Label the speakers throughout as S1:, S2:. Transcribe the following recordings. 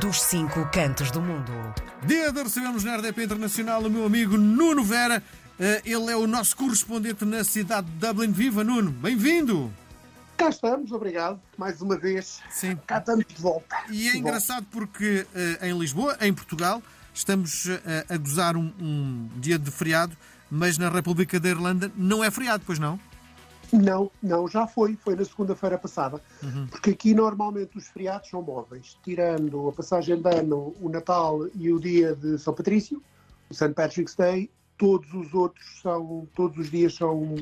S1: dos cinco cantos do mundo.
S2: Dia de recebemos na RDP Internacional o meu amigo Nuno Vera. Eh, Ele é o nosso correspondente na cidade de Dublin. Viva, Nuno! Bem-vindo!
S3: Cá estamos, obrigado, mais uma vez.
S2: Sim.
S3: Cá estamos de volta.
S2: E é
S3: De
S2: engraçado porque eh, em Lisboa, em Portugal, estamos eh, a gozar um, um dia de feriado, mas na República da Irlanda não é feriado, pois não?
S3: Não, não, já foi, foi na segunda-feira passada.
S2: Uhum.
S3: Porque aqui normalmente os feriados são móveis, tirando a passagem de ano, o Natal e o dia de São Patrício, o St. Patrick's Day, todos os outros são, todos os dias são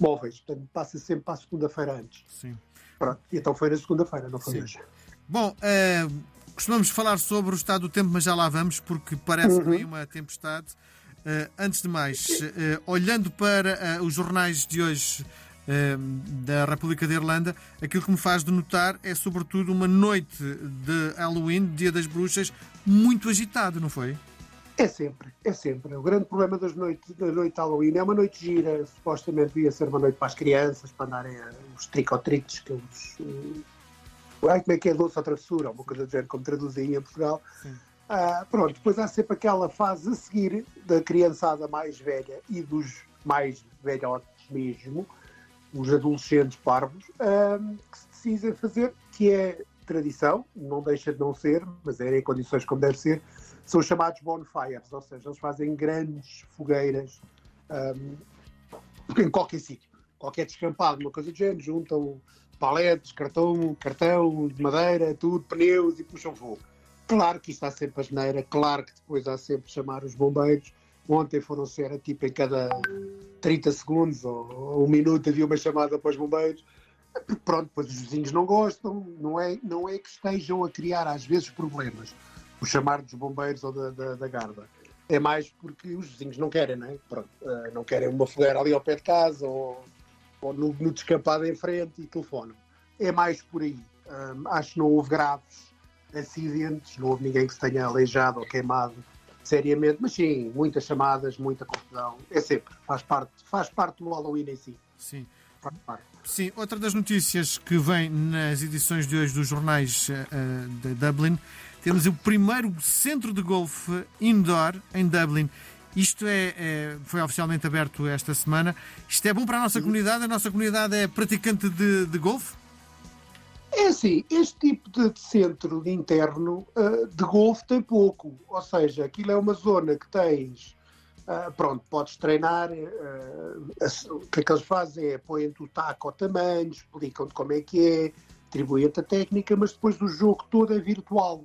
S3: móveis. Portanto, passa sempre para a segunda-feira antes.
S2: Sim.
S3: Pronto, então foi na segunda-feira, não foi
S2: Sim.
S3: hoje.
S2: Bom, eh, costumamos falar sobre o estado do tempo, mas já lá vamos, porque parece que vem uma tempestade. Eh, antes de mais, eh, olhando para eh, os jornais de hoje da República da Irlanda, aquilo que me faz de notar é, sobretudo, uma noite de Halloween, Dia das Bruxas, muito agitado, não foi?
S3: É sempre, é sempre. O grande problema das noites, da noite de Halloween é uma noite gira, supostamente ia ser uma noite para as crianças, para andarem os tricotritos, que eles. Uh, ai, como é que é doce ou travessura, uma coisa do género, como traduzem em Portugal. Ah, pronto, depois há sempre aquela fase a seguir da criançada mais velha e dos mais velhotes mesmo, os adolescentes parvos, ah, que se decidem fazer, que é tradição, não deixa de não ser, mas é em condições como deve ser, são os chamados bonfires, ou seja, eles fazem grandes fogueiras ahm, em qualquer sítio, qualquer descampado, uma coisa do género, juntam paletes, cartão, cartão de madeira, tudo, pneus e puxam fogo. Claro que isto há sempre a geneira, claro que depois há sempre chamar os bombeiros. Ontem foram ser tipo em cada 30 segundos ou, ou um minuto havia uma chamada para os bombeiros. Porque, Pronto, depois os vizinhos não gostam, não é, não é que estejam a criar às vezes problemas, o chamar dos bombeiros ou da, da, da guarda. É mais porque os vizinhos não querem, não é? Eh, não querem uma fogueira ali ao pé de casa ou, ou no, no descampado em frente e telefonam. É mais por aí. Hum, acho que não houve graves acidentes, não houve ninguém que se tenha aleijado ou queimado seriamente, mas sim, muitas chamadas, muita confusão. É sempre, faz parte, faz parte do Halloween em si.
S2: Sim. Sim, outra das notícias que vem nas edições de hoje dos jornais eh, de Dublin, temos o primeiro centro de golfe indoor em Dublin. Isto é, é- foi oficialmente aberto esta semana. Isto é bom para a nossa comunidade? A nossa comunidade é praticante de, de golfe?
S3: É assim, este tipo de centro de interno ah, de golfe tem pouco. Ou seja, aquilo é uma zona que tens. ah, pronto, podes treinar. a- o que é que eles fazem é põem-te o taco ao tamanho, explicam-te como é que é, atribuem-te a técnica, mas depois o jogo todo é virtual.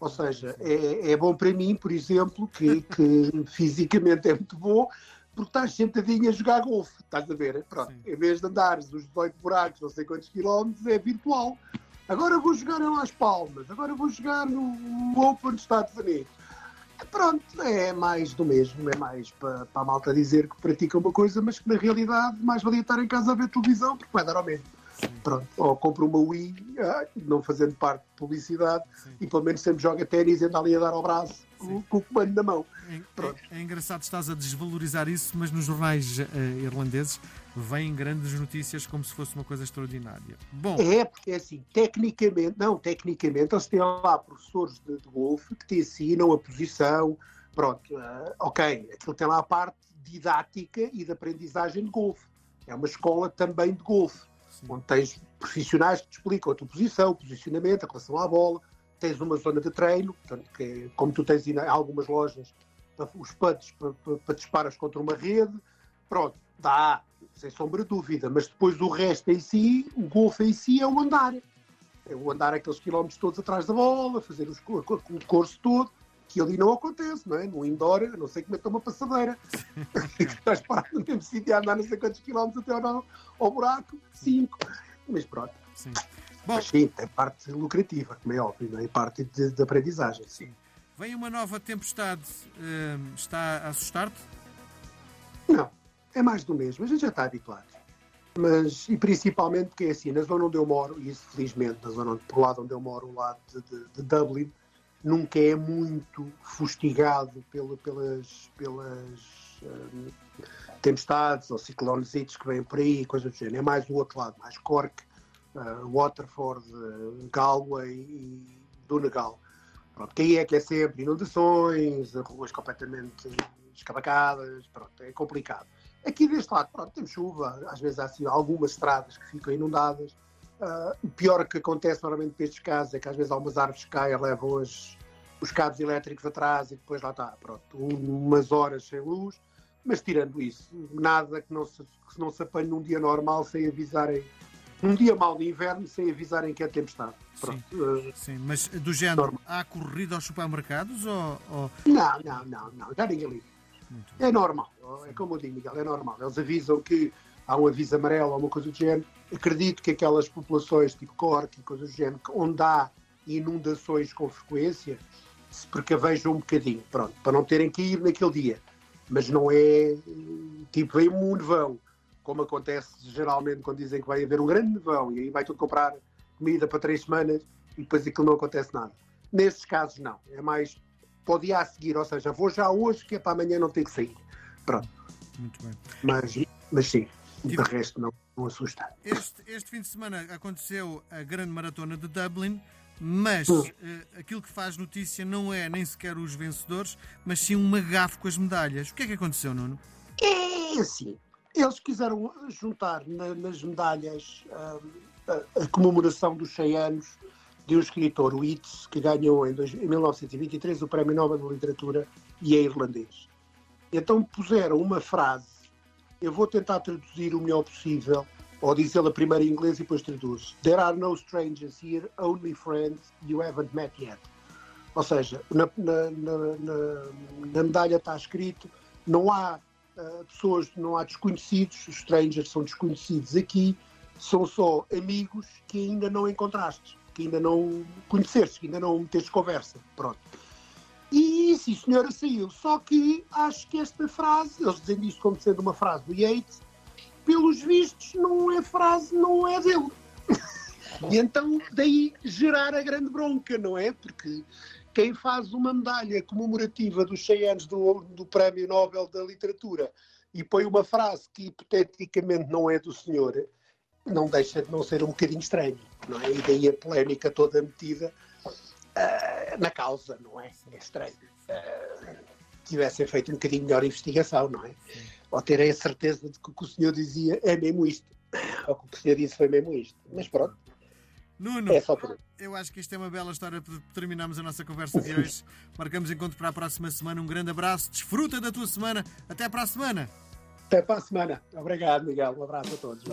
S3: Ou seja, é, é bom para mim, por exemplo, que, que fisicamente é muito bom, porque estás sentadinho a jogar golfe, estás a ver? Pronto,
S2: Sim.
S3: em vez de andares os 18 buracos, não sei quantos quilómetros, é virtual. Agora vou jogar em Las Palmas, agora vou jogar no Open dos Estados Unidos. Pronto, é mais do mesmo, é mais para, para a malta dizer que pratica uma coisa, mas que na realidade mais valia estar em casa a ver televisão, porque vai dar ao mesmo. Pronto, ou compra uma Wii, ah, não fazendo parte de publicidade,
S2: Sim.
S3: e pelo menos sempre joga ténis e anda ali a dar ao braço
S2: Sim.
S3: com, o comando na mão.
S2: É,
S3: Pronto.
S2: é- é engraçado, estás a desvalorizar isso, mas nos jornais eh, irlandeses vêm grandes notícias como se fosse uma coisa extraordinária. Bom,
S3: É, porque é assim, tecnicamente, não, tecnicamente, eles têm lá professores de, de golfe que te ensinam a posição, pronto, ah, ok, aquilo tem lá a parte didática e de aprendizagem de golfe. É uma escola também de golfe, onde tens profissionais que te explicam a tua posição, o posicionamento, a relação à bola, tens uma zona de treino, portanto, que é, como tu tens em algumas lojas, os pads para, para, para disparas contra uma rede, pronto, dá, sem sombra de dúvida, mas depois o resto em si, o golfe em si é o andar. É o andar aqueles quilómetros todos atrás da bola, fazer o curso todo, que ali não acontece, não é? No indoor, a não sei como é que uma passadeira. Estás parado no mesmo sítio a andar não sei quantos quilómetros até ao, ao buraco, cinco. Mas pronto,
S2: sim. Bom,
S3: mas sim, tem parte lucrativa, como é óbvio, não é? Parte de, de aprendizagem, sim.
S2: vem uma nova tempestade, eh, está a assustar-te?
S3: Não, é mais do mesmo, a gente já está habituado. Mas, e principalmente porque é assim, na zona onde eu moro, e isso felizmente, na zona onde, por lado onde eu moro, o lado de, de- de Dublin, nunca é muito fustigado pela- pelas, pelas hum, tempestades ou ciclones que vêm por aí, coisas do género. É mais do outro lado, mais Cork, uh, Waterford, uh, Galway e Donegal. Pronto, que aí é que é sempre inundações, ruas completamente escavacadas, pronto, é complicado. Aqui deste lado, pronto, temos chuva, às vezes há assim, algumas estradas que ficam inundadas. Uh, o pior que acontece normalmente nestes casos é que às vezes há umas árvores caem, levam os, os cabos elétricos atrás e depois lá está, pronto, umas horas sem luz. Mas tirando isso, nada que não se, que não se apanhe num dia normal sem avisarem num dia mau de inverno sem avisarem que é tempestade.
S2: Sim, uh, sim, mas do género, normal. há corrida aos supermercados ou, ou...
S3: Não, não, não, não, já ninguém liga. É normal, é como eu digo, Miguel, é normal. Eles avisam que há um aviso amarelo ou uma coisa do género. Acredito que aquelas populações tipo Cork e coisas do género, onde há inundações com frequência, se precavejam um bocadinho, pronto, para não terem que ir naquele dia. Mas não é tipo, vem um nevão como acontece geralmente quando dizem que vai haver um grande nevão e aí vai tudo comprar comida para três semanas e depois aquilo não acontece nada. Nesses casos, não. É mais para o dia a seguir, ou seja, vou já hoje que é para amanhã não ter que sair. Pronto.
S2: Muito bem.
S3: Mas, mas sim, de resto não, não assusta.
S2: Este, este fim de semana aconteceu a grande maratona de Dublin. Mas uh, aquilo que faz notícia não é nem sequer os vencedores, mas sim um magafo com as medalhas. O que é que aconteceu, Nuno?
S3: É assim. Eles quiseram juntar na, nas medalhas a, a, a, comemoração dos 100 anos de um escritor, o Yeats, que ganhou em, dois, em 1923 o Prémio Nobel de Literatura e é irlandês. Então puseram uma frase, eu vou tentar traduzir o melhor possível, ou dizê-la primeiro em inglês e depois traduz. There are no strangers here, only friends you haven't met yet. Ou seja, na, na, na, na medalha está escrito, não há uh, pessoas, não há desconhecidos, os strangers são desconhecidos aqui, são só amigos que ainda não encontraste, que ainda não conheceste, que ainda não meteste conversa. Pronto. E sim, senhora, saiu. Só que acho que esta frase, eles dizem isto como sendo uma frase do Yates, pelos vistos, não é frase, não é dele. e então, daí gerar a grande bronca, não é? Porque quem faz uma medalha comemorativa dos 100 anos do, do Prémio Nobel da Literatura e põe uma frase que hipoteticamente não é do senhor, não deixa de não ser um bocadinho estranho, não é? E daí a polémica toda metida uh, na causa, não é? É estranho. Uh, tivessem feito um bocadinho melhor investigação, não é? Ou terem a certeza de que o que o senhor dizia é mesmo isto. Ou que o que o senhor disse foi mesmo isto. Mas pronto.
S2: Nuno, é eu acho que isto é uma bela história para terminarmos a nossa conversa de hoje. Marcamos encontro para a próxima semana. Um grande abraço, desfruta da tua semana. Até para a semana.
S3: Até para a semana. Obrigado, Miguel. Um abraço a todos.